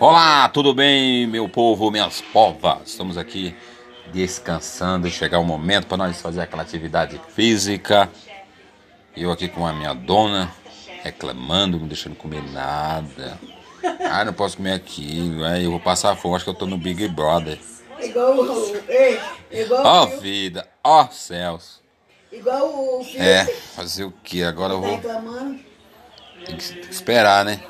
Olá, tudo bem, meu povo, minhas povas? Estamos aqui descansando, chegar o momento para nós fazer aquela atividade física. Eu aqui com a minha dona reclamando, não deixando comer nada. Ah, não posso comer aquilo, aí eu vou passar fome, acho que eu tô no Big Brother. Igual o. Ó o. Fio- vida, ó céus. Igual o É, fazer o que? Agora eu tá vou reclamando. Tem que esperar, né?